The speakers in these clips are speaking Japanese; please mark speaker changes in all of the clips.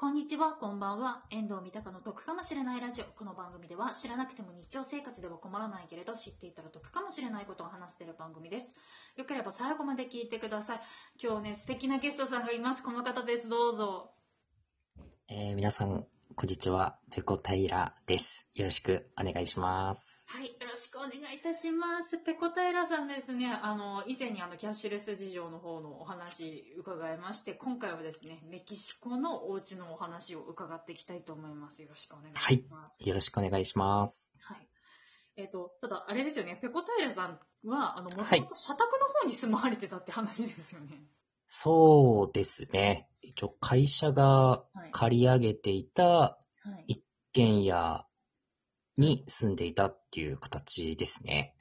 Speaker 1: こんにちは、こんばんは。遠藤三鷹の得かもしれないラジオ。この番組では知らなくても日常生活では困らないけれど知っていたら得かもしれないことを話している番組です。よければ最後まで聞いてください。今日ね、素敵なゲストさんがいます。この方です。どうぞ。
Speaker 2: えー皆さん、こんにちは。ペコタイラです。よろしくお願いします。
Speaker 1: はい、しくお願いいたします。ペコタイラさんですね。あの、以前にあの、キャッシュレス事情の方のお話伺いまして、今回はですね、メキシコのお家のお話を伺っていきたいと思います。よろしくお願いします。
Speaker 2: よろしくお願いします。
Speaker 1: はい。えっ、と、ただ、あれですよね、ペコタイラさんは、あの、もとも
Speaker 2: はい
Speaker 1: と社宅の方に住まわれてたって話ですよね。
Speaker 2: そうですね。一応会社が
Speaker 1: はい。
Speaker 2: 借り上げていた
Speaker 1: はい。
Speaker 2: 一軒家に住んでいたっていう形ですね。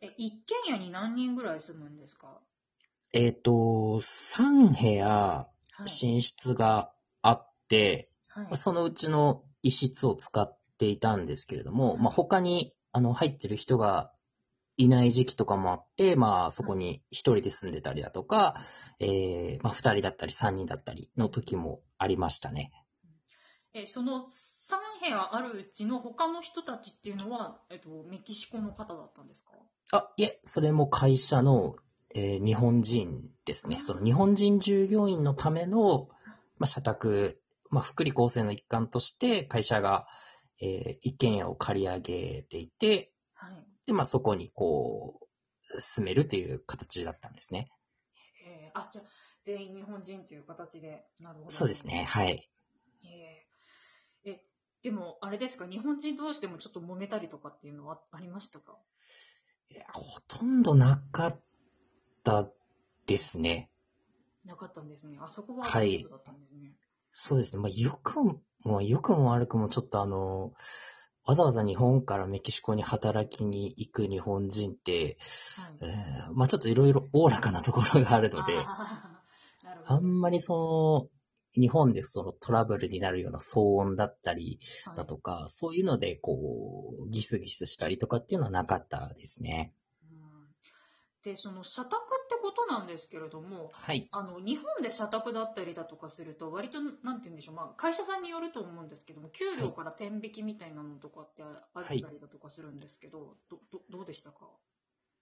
Speaker 1: え、一軒家に何人ぐらい住むんですか？
Speaker 2: えっ、と、3部屋
Speaker 1: はい。
Speaker 2: 寝室があって、
Speaker 1: はい。
Speaker 2: そのうちの一室を使っていたんですけれども、まあ、他にあの入ってる人がいない時期とかもあって、まあ、そこに一人で住んでたりだとか、えーまあ、二人だったり三人だったりの時もありましたね。
Speaker 1: え、その3部屋あるうちの他の人たちっていうのは、えっと、メキシコの方だったんですか？
Speaker 2: あ、いえ、それも会社の、えー日本人ですね。その日本人従業員のための、まあ、社宅、まあ、福利厚生の一環として会社が、えー一軒家を借り上げていて、
Speaker 1: はい。
Speaker 2: で、まあ、そこにこう、住めるという形だったんですね。
Speaker 1: えーあ、じゃあ、全員日本人という形で、なるほど。
Speaker 2: そうですね。はい。
Speaker 1: えでも、あれですか、日本人同士でもちょっと揉めたりとかっていうのはありましたか？
Speaker 2: いやほとんどなかったですね。
Speaker 1: なかったんですね。あそこは
Speaker 2: はい
Speaker 1: 大丈夫だったんですね？
Speaker 2: そうですね。まあ、よくも、まあ、よくも悪くもちょっとあの、わざわざ日本からメキシコに働きに行く日本人って、
Speaker 1: はい。
Speaker 2: えーまあちょっといろいろおおらかなところがあるので、
Speaker 1: あ。
Speaker 2: あんまりその、日本でそのトラブルになるような騒音だったり
Speaker 1: はい
Speaker 2: だとか、そういうのでこう、ギスギスしたりとかっていうのはなかったですね。
Speaker 1: うんで、その社宅ってことなんですけれども、
Speaker 2: はい。
Speaker 1: あの日本で社宅だったりだとかすると、割と、なんて言うんでしょう、まあ、会社さんによると思うんですけども、給料から天引きみたいなのとかってあったりだとかするんですけど、どどどうでしたか？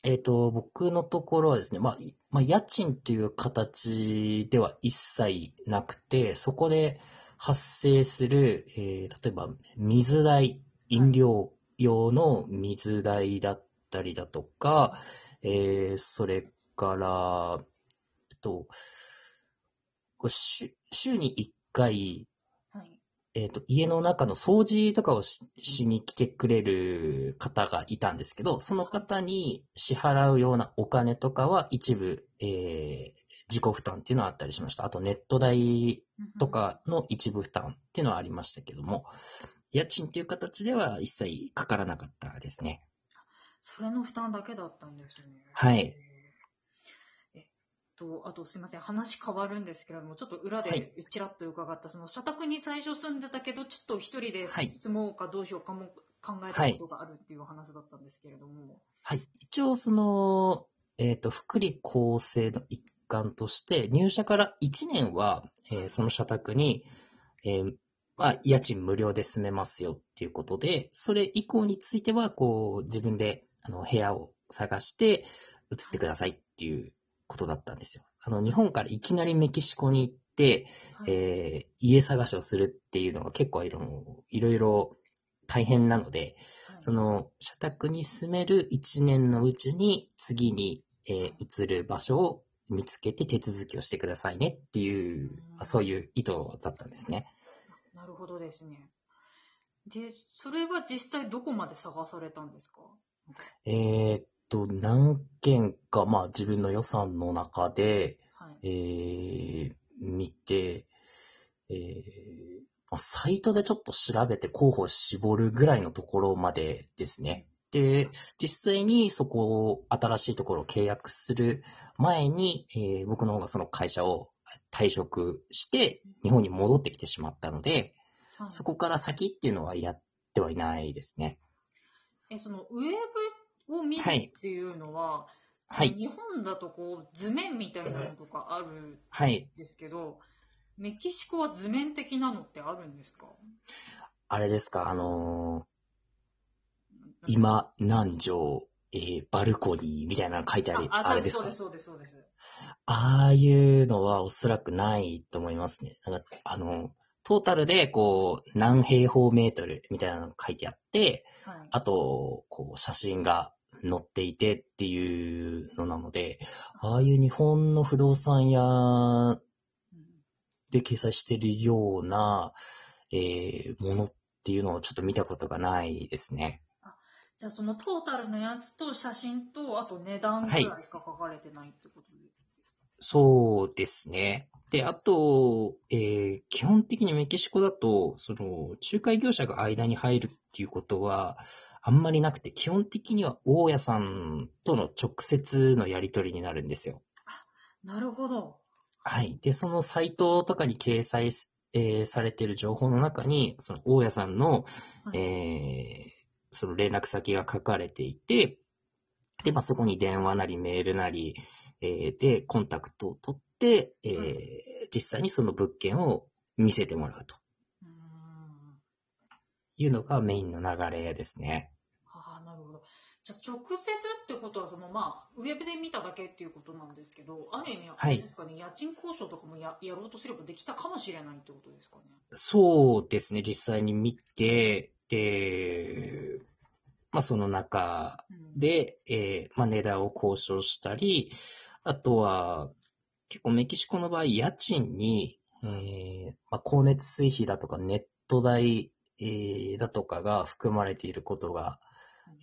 Speaker 2: えっ、と、僕のところはですね、まあ、いまあ、家賃という形では一切なくて、そこで発生する、えー例えば水代、飲料用の水代だったりだとか、えーそれから、えっと、週に一回、えっ、と、家の中の掃除とかをししに来てくれる方がいたんですけど、その方に支払うようなお金とかは一部、えー自己負担っていうのはあったりしました。あとネット代とかの一部負担っていうのはありましたけども、家賃っていう形では一切かからなかったですね。
Speaker 1: それの負担だけだったんですね。
Speaker 2: はい。
Speaker 1: と、あとすみません、話変わるんですけれども、ちょっと裏
Speaker 2: は
Speaker 1: でちらっと伺った、その社宅に最初住んでたけど、ちょっと一人で
Speaker 2: はい
Speaker 1: 住もうかどうしようかも考えたことがあるっていう話だったんですけれども。
Speaker 2: はい。一応、その、えっ、と、福利厚生の一環として、入社から1年は、えーその社宅に、えーまあ、家賃無料で住めますよっていうことで、それ以降については、こう、自分で、あの、部屋を探して、移ってくださいっていうことだったんですよ。あの、日本からいきなりメキシコに行って、
Speaker 1: はい
Speaker 2: えー家探しをするっていうのは結構いろいろ大変なので、
Speaker 1: はい
Speaker 2: その、社宅に住める1年のうちに、次に、えー移る場所を見つけて手続きをしてくださいねっていう、
Speaker 1: うん
Speaker 2: そういう意図だったんですね。
Speaker 1: なるほどですね。で、それは実際どこまで探されたんですか？
Speaker 2: えーっと、何件か、まあ自分の予算の中で、
Speaker 1: はい。
Speaker 2: えー見て、えーまあサイトでちょっと調べて候補を絞るぐらいのところまでですね。で、実際にそこを、新しいところを契約する前に、えー僕の方がその会社を退職して、日本に戻ってきてしまったので、
Speaker 1: はい
Speaker 2: そこから先っていうのはやってはいないですね。
Speaker 1: え、そのウェブを見る
Speaker 2: はい
Speaker 1: っていうのは、
Speaker 2: はい
Speaker 1: 日本だとこう図面みたいなのとかあるん
Speaker 2: はい。
Speaker 1: ですけど、メキシコは図面的なのってあるんですか？
Speaker 2: あれですか、あのー今、何畳、えーバルコニーみたいなの書いてある、
Speaker 1: あ、あ
Speaker 2: あれですか
Speaker 1: そうですそうです、そうです、そうです。
Speaker 2: ああいうのはおそらくないと思いますね。なんかあの、トータルで、こう、何平方メートルみたいなのが書いてあって、
Speaker 1: はい。
Speaker 2: あと、こう、写真が載っていてっていうのなので、ああいう日本の不動産屋
Speaker 1: うん
Speaker 2: で掲載してるような、えーものっていうのをちょっと見たことがないですね。
Speaker 1: じゃあそのトータルのやつと写真と、あと値段ぐらいしか書かれてないってことですか、
Speaker 2: そうですね。で、あと、えー基本的にメキシコだと、その、仲介業者が間に入るっていうことは、あんまりなくて、基本的には大家さんとの直接のやり取りになるんですよ。
Speaker 1: なるほど。
Speaker 2: はい。で、そのサイトとかに掲載す、えーされている情報の中に、その大家さんの、
Speaker 1: はい
Speaker 2: えーその連絡先が書かれていて、で、まあ、そこに電話なりメールなり、えーで、コンタクトを取って、えー
Speaker 1: うん
Speaker 2: 実際にその物件を見せてもらうと。いうのがメインの流れですね。
Speaker 1: ああ、なるほど。じゃあ直接ってことは、そのまあ、ウェブで見ただけっていうことなんですけど、ある意味、あれですかね、家賃交渉とかもややろうとすればできたかもしれないってことですかね。
Speaker 2: そうですね、実際に見て、で、まあ、その中
Speaker 1: うん、
Speaker 2: で、えーまあ、値段を交渉したり、あとは、結構メキシコの場合、家賃に、えーまあ、光熱水費だとかネット代、えーだとかが含まれていることが、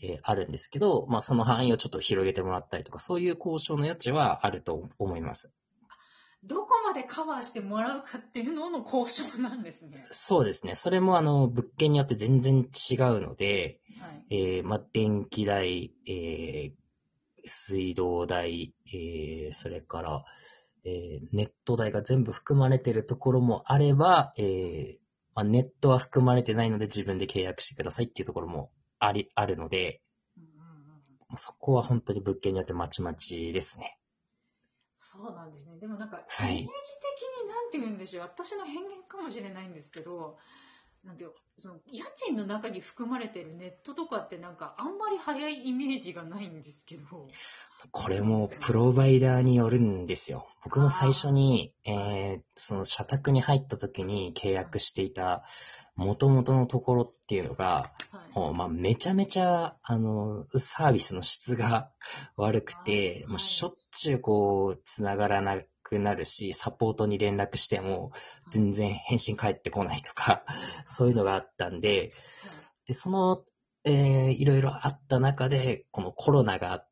Speaker 2: えーあるんですけど、まあ、その範囲をちょっと広げてもらったりとか、そういう交渉の余地はあると思います。
Speaker 1: どこまでカバーしてもらうかっていうのの交渉なんですね。
Speaker 2: そうですね。それもあの、物件によって全然違うので、
Speaker 1: はい。
Speaker 2: えーまあ、電気代、えー水道代、えーそれから、えーネット代が全部含まれているところもあれば、えーまあ、ネットは含まれてないので自分で契約してくださいっていうところもあり、あるので、そこは本当に物件によってまちまちですね。
Speaker 1: そうなんですね。でもなんか、
Speaker 2: はい
Speaker 1: イメージ的になんて言うんでしょう。私の偏見かもしれないんですけど、なんていうその家賃の中に含まれてるネットとかってなんかあんまり早いイメージがないんですけど。
Speaker 2: これもプロバイダーによるんですよ。僕も最初に、えーその社宅に入った時に契約していた元々のところっていうのが、
Speaker 1: はい。
Speaker 2: もうまあ、めちゃめちゃ、あの、サービスの質が悪くて、
Speaker 1: はい。
Speaker 2: もうしょっちゅうこう、つながらなくなるし、サポートに連絡しても、全然返信返ってこないとか、そういうのがあったんで、で、その、えーいろいろあった中で、このコロナがあって、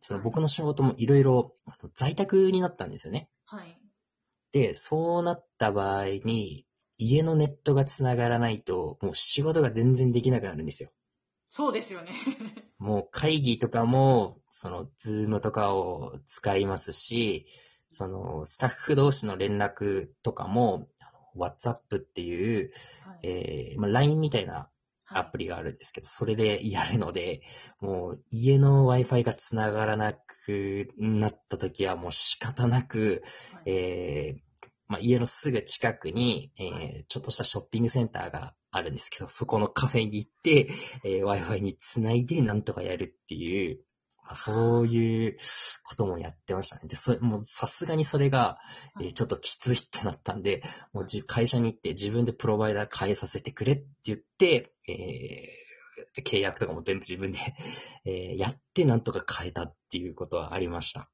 Speaker 2: その僕の仕事もいろいろ在宅になったんですよね。
Speaker 1: はい。
Speaker 2: で、そうなった場合に、家のネットがつながらないと、もう仕事が全然できなくなるんですよ。
Speaker 1: そうですよね。
Speaker 2: もう会議とかも、その、ズームとかを使いますし、その、スタッフ同士の連絡とかも、WhatsApp っていう、
Speaker 1: はい
Speaker 2: えーまあ、LINE みたいなアプリがあるんですけど、それでやるので、もう家の Wi-Fi が繋がらなくなった時はもう仕方なく、
Speaker 1: はい。
Speaker 2: えーまあ、家のすぐ近くに、えー
Speaker 1: はい。
Speaker 2: ちょっとしたショッピングセンターがあるんですけど、そこのカフェに行って、えー Wi-Fi に繋いでなんとかやるっていう、まあ、そういうこともやってましたね。で、それ、もうさすがにそれが、えーちょっときついってなったんで、もうじ会社に行って自分でプロバイダー変えさせてくれって言って、えーで契約とかも全部自分で、えーやってなんとか変えたっていうことはありました。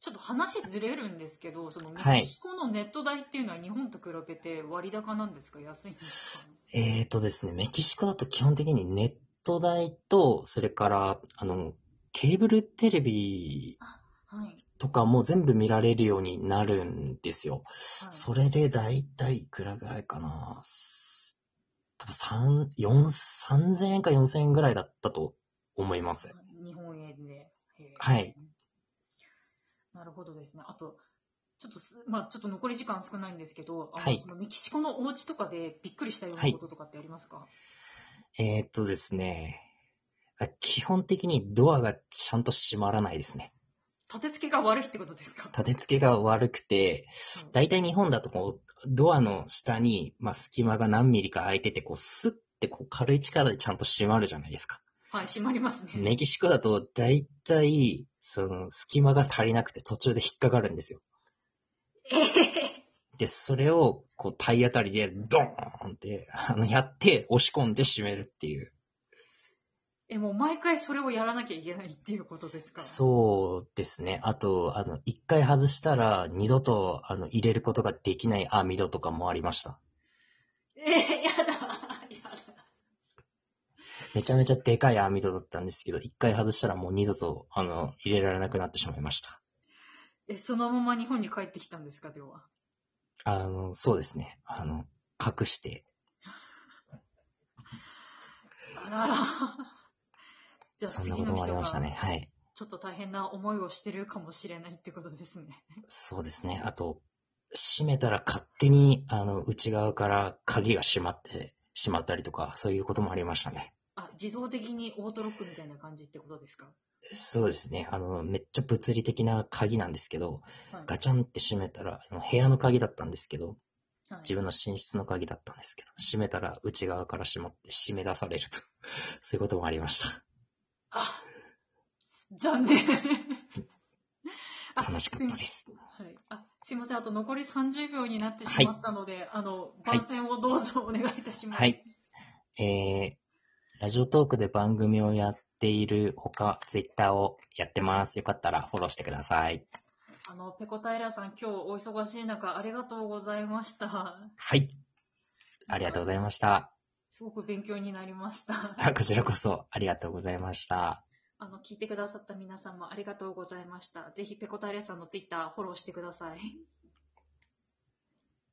Speaker 1: ちょっと話ずれるんですけど、その
Speaker 2: はい
Speaker 1: メキシコのネット代っていうのは日本と比べて割高なんですか？安いんですか
Speaker 2: えーとですね、メキシコだと基本的にネット代と、それから、あの、ケーブルテレビ
Speaker 1: はい。
Speaker 2: とかも全部見られるようになるんですよ。
Speaker 1: はい
Speaker 2: それでだいたいいくらぐらいかな。多分三四3000円か4000円ぐらいだったと思います。
Speaker 1: 日本円で。
Speaker 2: はい。
Speaker 1: なるほどですね。あと、ちょっとす、まあちょっと残り時間少ないんですけど、あの
Speaker 2: はい
Speaker 1: メキシコのお家とかでびっくりしたようなこととかってありますか、
Speaker 2: えーっとですね、基本的にドアがちゃんと閉まらないですね。
Speaker 1: 立て付けが悪いってことですか？
Speaker 2: 立て付けが悪くて、
Speaker 1: うん
Speaker 2: 大体日本だとこう、ドアの下に、まあ、隙間が何ミリか空いてて、こう、スッてこう軽い力でちゃんと閉まるじゃないですか。
Speaker 1: はい、閉まりますね。
Speaker 2: メキシコだと大体、その、隙間が足りなくて途中で引っかかるんですよ。
Speaker 1: ええ
Speaker 2: で、それを、こう、体当たりで、ドーンって、あの、やって、押し込んで閉めるっていう。
Speaker 1: え、もう毎回それをやらなきゃいけないっていうことですか？
Speaker 2: そうですね。あと、あの、一回外したら、二度と、あの、入れることができない網戸とかもありました。
Speaker 1: えー、やだ、やだ。
Speaker 2: めちゃめちゃでかい網戸だったんですけど、一回外したらもう二度と、あの、入れられなくなってしまいました。
Speaker 1: え、そのまま日本に帰ってきたんですか、では？
Speaker 2: あの、そうですね。あの、隠して。
Speaker 1: あらら。じゃあ
Speaker 2: そんなこともありました
Speaker 1: が
Speaker 2: ね。はい。
Speaker 1: ちょっと大変な思いをしてるかもしれないってことですね。
Speaker 2: そうですね。あと、閉めたら勝手に、あの、内側から鍵が閉まってしまったりとか、そういうこともありましたね。
Speaker 1: あ、自動的にオートロックみたいな感じってことですか？
Speaker 2: そうですね。あの、めっちゃ物理的な鍵なんですけど、
Speaker 1: はい。
Speaker 2: ガチャンって閉めたら、あの部屋の鍵だったんですけど、
Speaker 1: はい
Speaker 2: 自分の寝室の鍵だったんですけど、閉めたら内側から閉まって締め出されると。そういうこともありました。
Speaker 1: あ、残念。あ
Speaker 2: 楽しかったです。
Speaker 1: はい。あ、すいません。あと残り30秒になってしまったので、あの、番宣をどうぞお願いいたします。
Speaker 2: はい。えー、ラジオトークで番組をやっているほか、ツイッターをやってます。よかったらフォローしてください。
Speaker 1: あの、ペコタイラーさん、今日お忙しい中、ありがとうございました。
Speaker 2: はい。ありがとうございました。
Speaker 1: すごく勉強になりました。
Speaker 2: あこちらこそありがとうございました。
Speaker 1: あの、聞いてくださった皆さんもありがとうございました。ぜひ、ペコタイラーさんのツイッターフォローしてください。